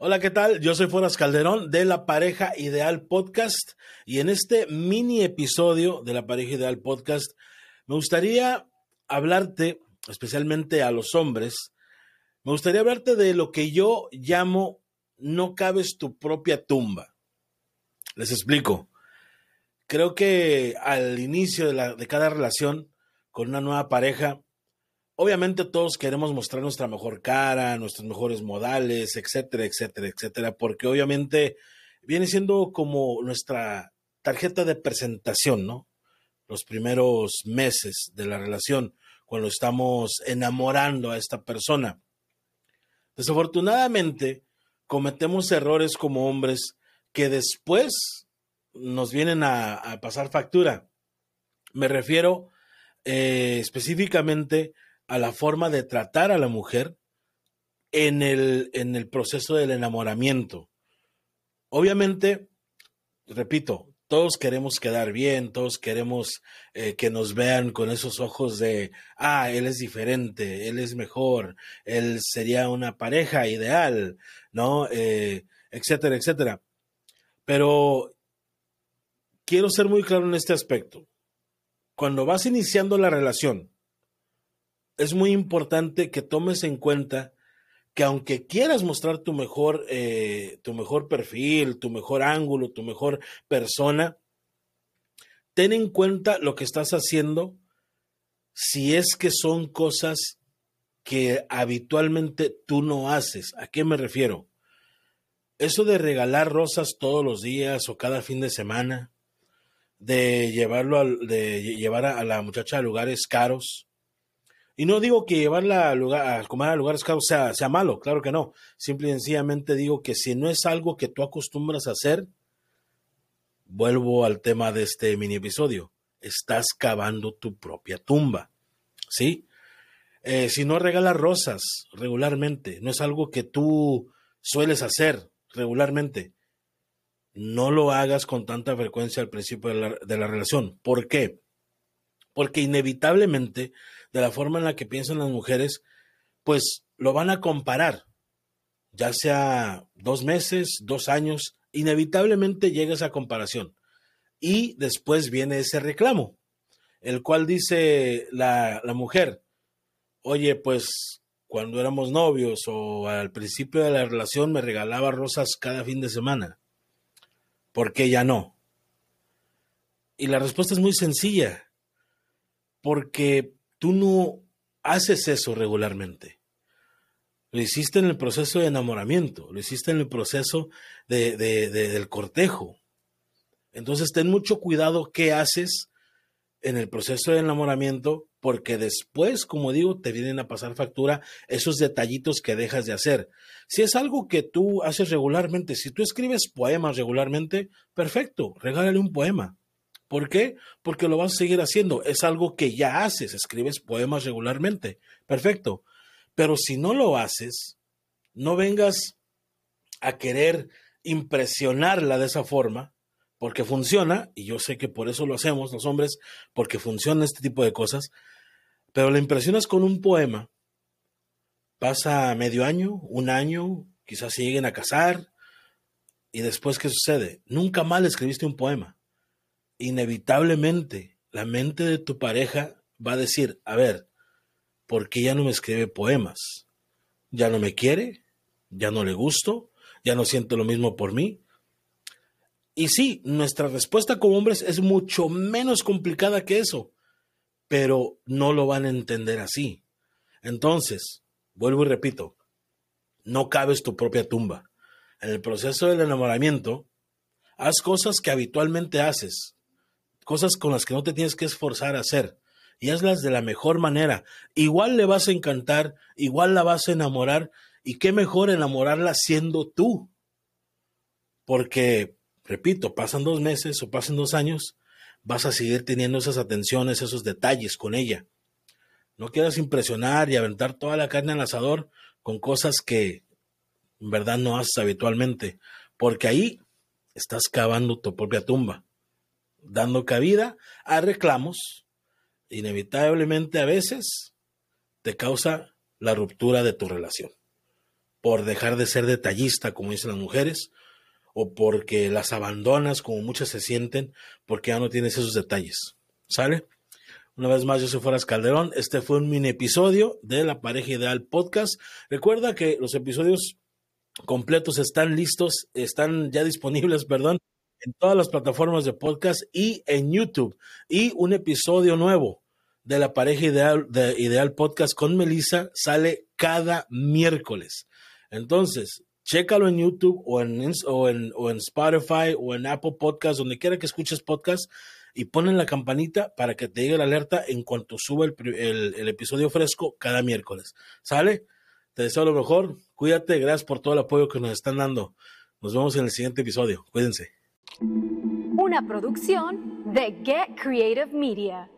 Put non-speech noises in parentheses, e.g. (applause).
Hola, ¿qué tal? Yo soy Foras Calderón de La Pareja Ideal Podcast y en este mini episodio de La Pareja Ideal Podcast me gustaría hablarte, especialmente a los hombres, me gustaría hablarte de lo que yo llamo no cabes tu propia tumba. Les explico. Creo que al inicio de, de cada relación con una nueva pareja, Obviamente todos queremos mostrar nuestra mejor cara, nuestros mejores modales, etcétera, etcétera, etcétera, porque obviamente viene siendo como nuestra tarjeta de presentación, ¿no? Los primeros meses de la relación, cuando estamos enamorando a esta persona. Desafortunadamente, cometemos errores como hombres que después nos vienen a, pasar factura. Me refiero eh, específicamente a la forma de tratar a la mujer en el, en el proceso del enamoramiento. Obviamente, repito, todos queremos quedar bien, todos queremos eh, que nos vean con esos ojos de, ah, él es diferente, él es mejor, él sería una pareja ideal, ¿no? Eh, etcétera, etcétera. Pero quiero ser muy claro en este aspecto. Cuando vas iniciando la relación, es muy importante que tomes en cuenta que aunque quieras mostrar tu mejor, eh, tu mejor perfil, tu mejor ángulo, tu mejor persona, ten en cuenta lo que estás haciendo si es que son cosas que habitualmente tú no haces. ¿A qué me refiero? Eso de regalar rosas todos los días o cada fin de semana, de llevarlo de llevar a la muchacha a lugares caros, y no digo que llevarla a, lugar, a comer a lugares caros sea, sea malo, claro que no. Simple y sencillamente digo que si no es algo que tú acostumbras a hacer, vuelvo al tema de este mini episodio. Estás cavando tu propia tumba. ¿Sí? Eh, si no regalas rosas regularmente, no es algo que tú sueles hacer regularmente, no lo hagas con tanta frecuencia al principio de la, de la relación. ¿Por qué? Porque inevitablemente de la forma en la que piensan las mujeres, pues lo van a comparar, ya sea dos meses, dos años, inevitablemente llega esa comparación. Y después viene ese reclamo, el cual dice la, la mujer, oye, pues cuando éramos novios o al principio de la relación me regalaba rosas cada fin de semana. ¿Por qué ya no? Y la respuesta es muy sencilla. Porque tú no haces eso regularmente. Lo hiciste en el proceso de enamoramiento, lo hiciste en el proceso de, del cortejo. Entonces ten mucho cuidado qué haces en el proceso de enamoramiento, porque después, como digo, te vienen a pasar factura esos detallitos que dejas de hacer. Si es algo que tú haces regularmente, si tú escribes poemas regularmente, perfecto, regálale un poema. ¿Por qué? Porque lo vas a seguir haciendo. Es algo que ya haces, escribes poemas regularmente. Perfecto. Pero si no lo haces, no vengas a querer impresionarla de esa forma, porque funciona, y yo sé que por eso lo hacemos los hombres, porque funciona este tipo de cosas, pero la impresionas con un poema, pasa medio año, un año, quizás se lleguen a casar, y después, ¿qué sucede? Nunca más escribiste un poema inevitablemente la mente de tu pareja va a decir, a ver, ¿por qué ya no me escribe poemas? ¿Ya no me quiere? ¿Ya no le gusto? ¿Ya no siente lo mismo por mí? Y sí, nuestra respuesta como hombres es mucho menos complicada que eso, pero no lo van a entender así. Entonces, vuelvo y repito, no cabes tu propia tumba. En el proceso del enamoramiento, haz cosas que habitualmente haces, cosas con las que no te tienes que esforzar a hacer y hazlas de la mejor manera. Igual le vas a encantar, igual la vas a enamorar y qué mejor enamorarla siendo tú. Porque, repito, pasan dos meses o pasan dos años, vas a seguir teniendo esas atenciones, esos detalles con ella. No quieras impresionar y aventar toda la carne al asador con cosas que en verdad no haces habitualmente, porque ahí estás cavando tu propia tumba dando cabida a reclamos, inevitablemente a veces te causa la ruptura de tu relación. Por dejar de ser detallista, como dicen las mujeres, o porque las abandonas, como muchas se sienten, porque ya no tienes esos detalles. ¿Sale? Una vez más, yo soy Foras Calderón. Este fue un mini episodio de La Pareja Ideal Podcast. Recuerda que los episodios completos están listos, están ya disponibles, (laughs) perdón, en todas las plataformas de podcast y en YouTube. Y un episodio nuevo de La Pareja Ideal, de Ideal Podcast con Melissa sale cada miércoles. Entonces, chécalo en YouTube o en, o en, o en Spotify o en Apple Podcast, donde quiera que escuches podcast y ponen la campanita para que te llegue la alerta en cuanto suba el, el, episodio fresco cada miércoles. ¿Sale? Te deseo lo mejor. Cuídate. Gracias por todo el apoyo que nos están dando. Nos vemos en el siguiente episodio. Cuídense. Una producción de Get Creative Media.